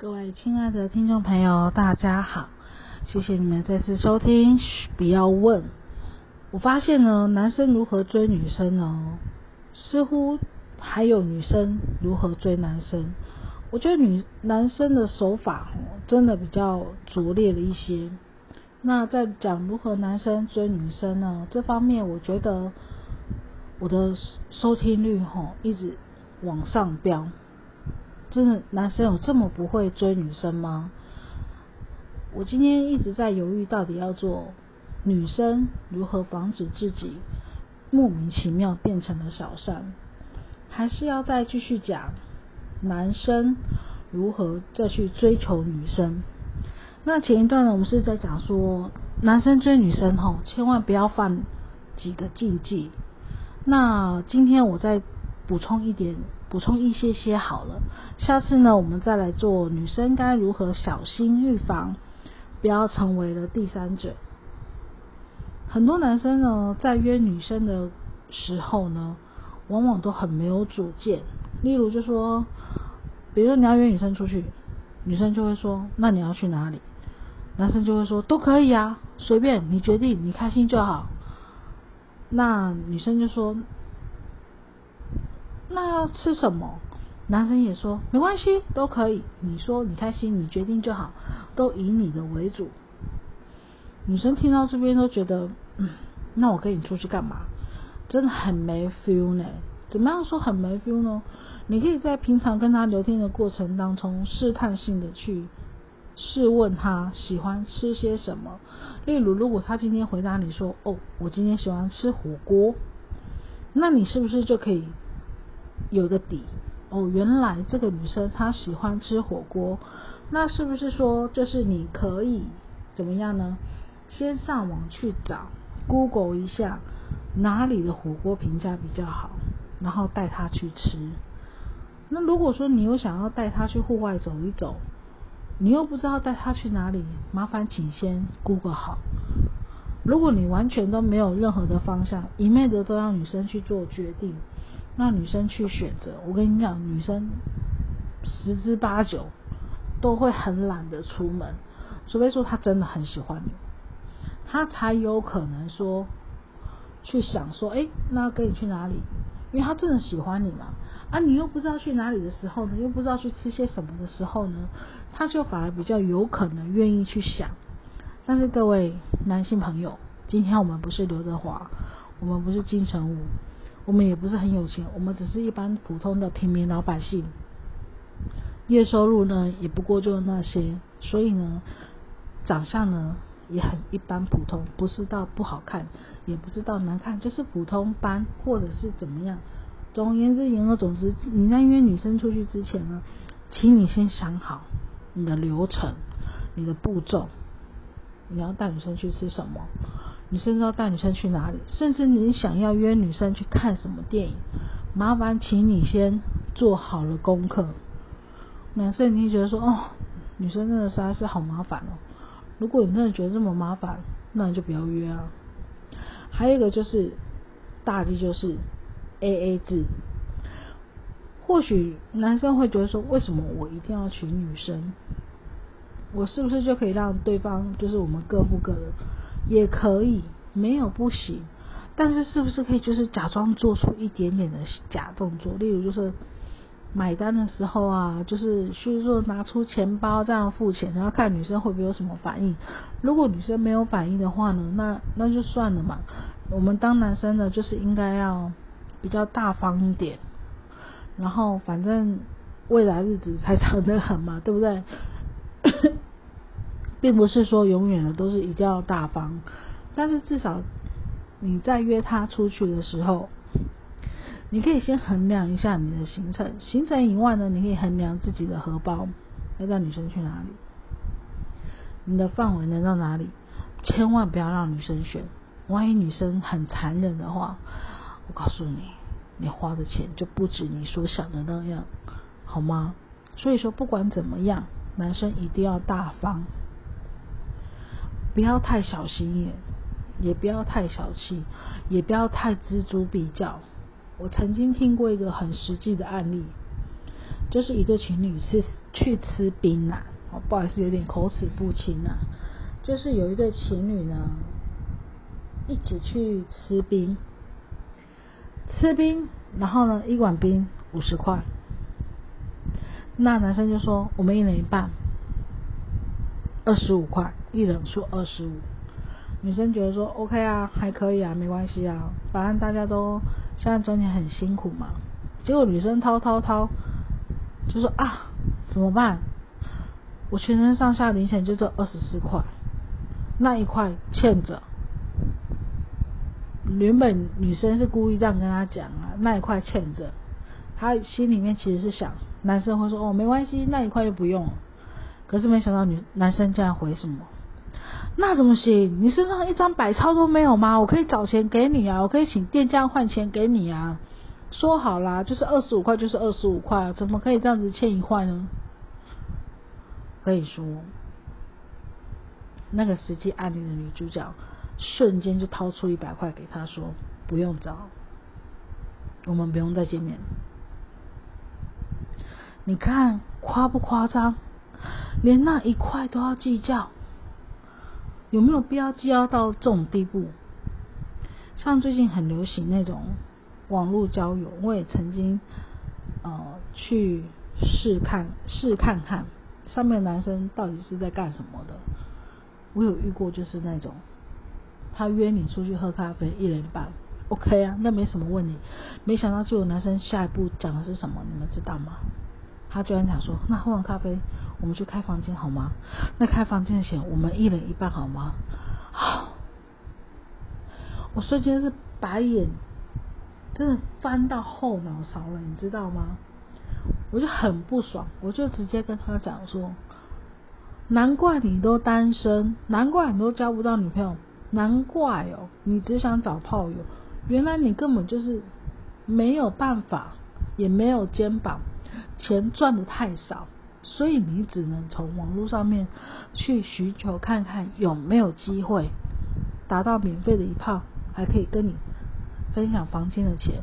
各位亲爱的听众朋友，大家好，谢谢你们再次收听。嘘，不要问。我发现呢，男生如何追女生呢？似乎还有女生如何追男生。我觉得女男生的手法真的比较拙劣了一些。那在讲如何男生追女生呢？这方面，我觉得我的收听率哈一直往上飙。真的，男生有这么不会追女生吗？我今天一直在犹豫，到底要做女生如何防止自己莫名其妙变成了小三，还是要再继续讲男生如何再去追求女生？那前一段呢，我们是在讲说男生追女生吼，千万不要犯几个禁忌。那今天我再补充一点。补充一些些好了，下次呢，我们再来做女生该如何小心预防，不要成为了第三者。很多男生呢，在约女生的时候呢，往往都很没有主见。例如，就说，比如说你要约女生出去，女生就会说：“那你要去哪里？”男生就会说：“都可以啊，随便你决定，你开心就好。”那女生就说。那要吃什么？男生也说没关系，都可以。你说你开心，你决定就好，都以你的为主。女生听到这边都觉得，嗯，那我跟你出去干嘛？真的很没 feel 呢。怎么样说很没 feel 呢？你可以在平常跟他聊天的过程当中，试探性的去试问他喜欢吃些什么。例如，如果他今天回答你说，哦，我今天喜欢吃火锅，那你是不是就可以？有个底哦，原来这个女生她喜欢吃火锅，那是不是说就是你可以怎么样呢？先上网去找，Google 一下哪里的火锅评价比较好，然后带她去吃。那如果说你又想要带她去户外走一走，你又不知道带她去哪里，麻烦请先 Google 好。如果你完全都没有任何的方向，一昧的都让女生去做决定。让女生去选择，我跟你讲，女生十之八九都会很懒得出门，除非说她真的很喜欢你，她才有可能说去想说，哎，那跟你去哪里？因为她真的喜欢你嘛，啊，你又不知道去哪里的时候呢，又不知道去吃些什么的时候呢，她就反而比较有可能愿意去想。但是各位男性朋友，今天我们不是刘德华，我们不是金城武。我们也不是很有钱，我们只是一般普通的平民老百姓，月收入呢也不过就那些，所以呢，长相呢也很一般普通，不是到不好看，也不是到难看，就是普通般或者是怎么样。总而言之，言而总之，你在约女生出去之前呢，请你先想好你的流程、你的步骤，你要带女生去吃什么。女生知道带女生去哪里，甚至你想要约女生去看什么电影，麻烦请你先做好了功课。男生你会觉得说，哦，女生真的实在是好麻烦哦。如果你真的觉得这么麻烦，那你就不要约啊。还有一个就是，大忌就是 A A 制。或许男生会觉得说，为什么我一定要娶女生？我是不是就可以让对方就是我们各付各的？也可以，没有不行，但是是不是可以就是假装做出一点点的假动作？例如就是买单的时候啊，就是去说拿出钱包这样付钱，然后看女生会不会有什么反应。如果女生没有反应的话呢，那那就算了嘛。我们当男生的，就是应该要比较大方一点，然后反正未来日子才长得很嘛，对不对？并不是说永远的都是一定要大方，但是至少你在约他出去的时候，你可以先衡量一下你的行程。行程以外呢，你可以衡量自己的荷包要带女生去哪里，你的范围能到哪里？千万不要让女生选，万一女生很残忍的话，我告诉你，你花的钱就不止你所想的那样，好吗？所以说，不管怎么样，男生一定要大方。不要太小心眼，也不要太小气，也不要太锱铢比较。我曾经听过一个很实际的案例，就是一对情侣是去吃冰啊，哦，不好意思，有点口齿不清啊。就是有一对情侣呢，一起去吃冰，吃冰，然后呢，一碗冰五十块。那男生就说我们一人一半，二十五块，一人出二十五。女生觉得说 OK 啊，还可以啊，没关系啊，反正大家都现在赚钱很辛苦嘛。结果女生掏掏掏，就说啊，怎么办？我全身上下零钱就这二十四块，那一块欠着。原本女生是故意这样跟他讲啊，那一块欠着，他心里面其实是想。男生会说哦没关系，那一块就不用。可是没想到女男生竟然回什么？那怎么行？你身上一张百钞都没有吗？我可以找钱给你啊，我可以请店家换钱给你啊。说好啦，就是二十五块就是二十五块，怎么可以这样子欠一块呢？可以说，那个实际案例的女主角瞬间就掏出一百块给他说不用找，我们不用再见面。你看夸不夸张？连那一块都要计较，有没有必要计较到这种地步？像最近很流行那种网络交友，我也曾经呃去试看试看看上面男生到底是在干什么的。我有遇过，就是那种他约你出去喝咖啡，一人半，OK 啊，那没什么问题。没想到，就有男生下一步讲的是什么？你们知道吗？他居然讲说：“那喝完咖啡，我们去开房间好吗？那开房间的钱，我们一人一半好吗？”好，我瞬间是白眼，真的翻到后脑勺了，你知道吗？我就很不爽，我就直接跟他讲说：“难怪你都单身，难怪你都交不到女朋友，难怪哦，你只想找炮友，原来你根本就是没有办法，也没有肩膀。”钱赚的太少，所以你只能从网络上面去寻求看看有没有机会达到免费的一炮，还可以跟你分享房间的钱。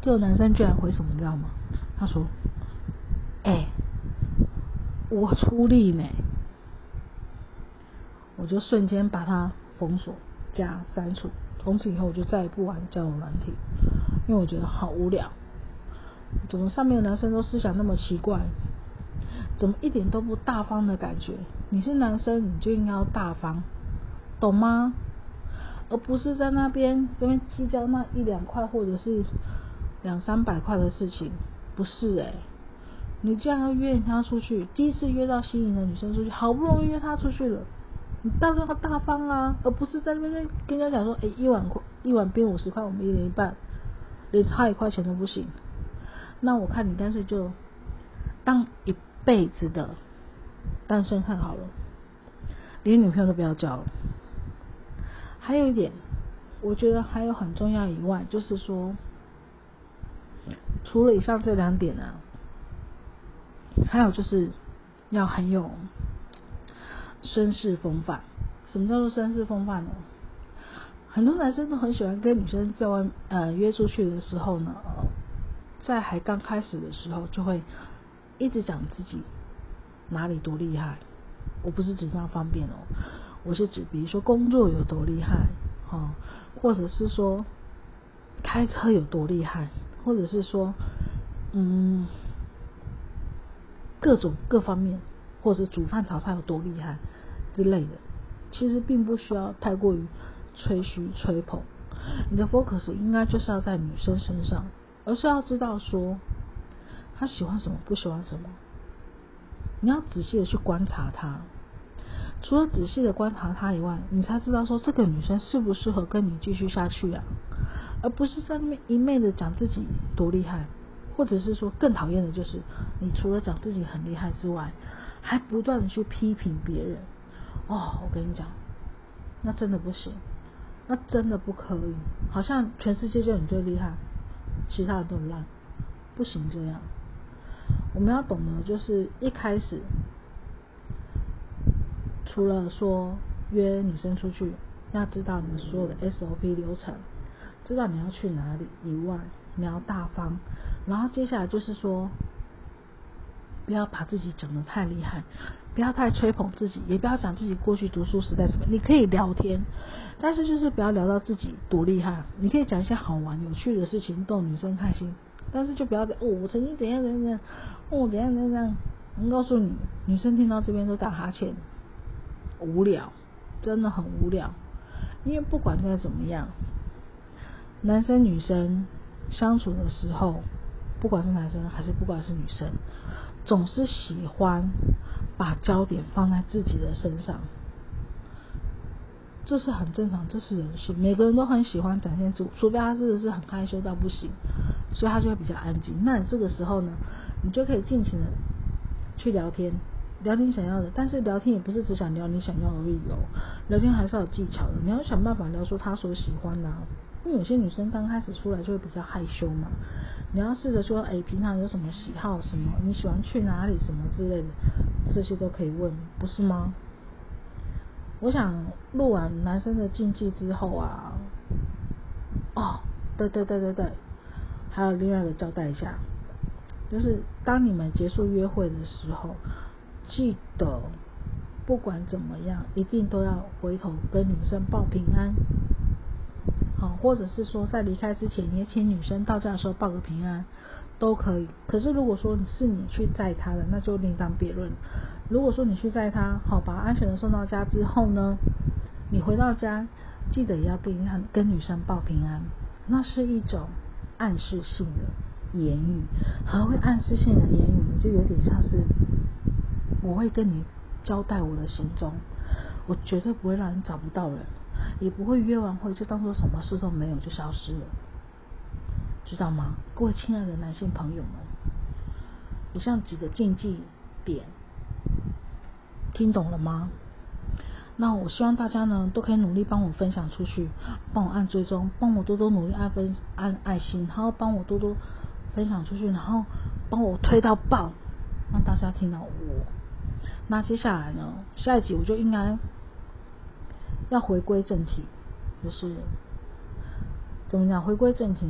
这个男生居然回什么，你知道吗？他说：“哎，我出力呢。”我就瞬间把他封锁加删除，从此以后我就再也不玩交友软体，因为我觉得好无聊。怎么上面的男生都思想那么奇怪？怎么一点都不大方的感觉？你是男生，你就应该要大方，懂吗？而不是在那边这边计较那一两块或者是两三百块的事情，不是诶。你既然要约人家出去，第一次约到心仪的女生出去，好不容易约她出去了，你当然要大方啊，而不是在那边跟人家讲说，哎，一碗一碗冰五十块，我们一人一半，连差一块钱都不行。那我看你干脆就当一辈子的单身汉好了，连女朋友都不要交了。还有一点，我觉得还有很重要以外，就是说，除了以上这两点呢，还有就是要很有绅士风范。什么叫做绅士风范呢？很多男生都很喜欢跟女生在外呃约出去的时候呢。在还刚开始的时候，就会一直讲自己哪里多厉害。我不是指这样方便哦，我是指比如说工作有多厉害，哦，或者是说开车有多厉害，或者是说嗯各种各方面，或者煮饭炒菜有多厉害之类的。其实并不需要太过于吹嘘吹捧，你的 focus 应该就是要在女生身上。而是要知道说，他喜欢什么，不喜欢什么。你要仔细的去观察他，除了仔细的观察他以外，你才知道说这个女生适不适合跟你继续下去啊，而不是在那一昧的讲自己多厉害，或者是说更讨厌的就是，你除了讲自己很厉害之外，还不断的去批评别人。哦，我跟你讲，那真的不行，那真的不可以，好像全世界就你最厉害。其他的都很烂，不行这样。我们要懂得，就是一开始，除了说约女生出去，要知道你的所有的 SOP 流程，知道你要去哪里以外，你要大方。然后接下来就是说，不要把自己整得太厉害，不要太吹捧自己，也不要讲自己过去读书时代什么。你可以聊天，但是就是不要聊到自己多厉害。你可以讲一些好玩、有趣的事情，逗女生开心。但是就不要哦，我曾经怎样怎样怎样，哦怎样怎样怎样。我告诉你，女生听到这边都打哈欠，无聊，真的很无聊。因为不管再怎么样，男生女生相处的时候。不管是男生还是不管是女生，总是喜欢把焦点放在自己的身上，这是很正常，这是人性。每个人都很喜欢展现自我，除非他真的是很害羞到不行，所以他就会比较安静。那你这个时候呢，你就可以尽情的去聊天，聊你想要的。但是聊天也不是只想聊你想要而已哦，聊天还是有技巧的。你要想办法聊出他所喜欢的。为有些女生刚开始出来就会比较害羞嘛，你要试着说，哎，平常有什么喜好，什么你喜欢去哪里，什么之类的，这些都可以问，不是吗？我想录完男生的禁忌之后啊，哦，对对对对对，还有另外一个交代一下，就是当你们结束约会的时候，记得不管怎么样，一定都要回头跟女生报平安。好，或者是说在离开之前，你也请女生到家的时候报个平安，都可以。可是如果说你是你去载她的，那就另当别论。如果说你去载她，好，把安全的送到家之后呢，你回到家记得也要跟跟女生报平安，那是一种暗示性的言语。何谓暗示性的言语呢？就有点像是我会跟你交代我的行踪，我绝对不会让你找不到人。也不会约完会就当做什么事都没有就消失了，知道吗？各位亲爱的男性朋友们，以上几个禁忌点听懂了吗？那我希望大家呢都可以努力帮我分享出去，帮我按追踪，帮我多多努力按分按爱心，然后帮我多多分享出去，然后帮我推到爆，让大家听到我。那接下来呢，下一集我就应该。要回归正题，就是怎么讲？回归正题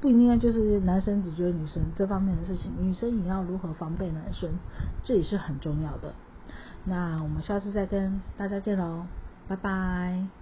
不一定就是男生只追女生这方面的事情，女生也要如何防备男生，这也是很重要的。那我们下次再跟大家见喽，拜拜。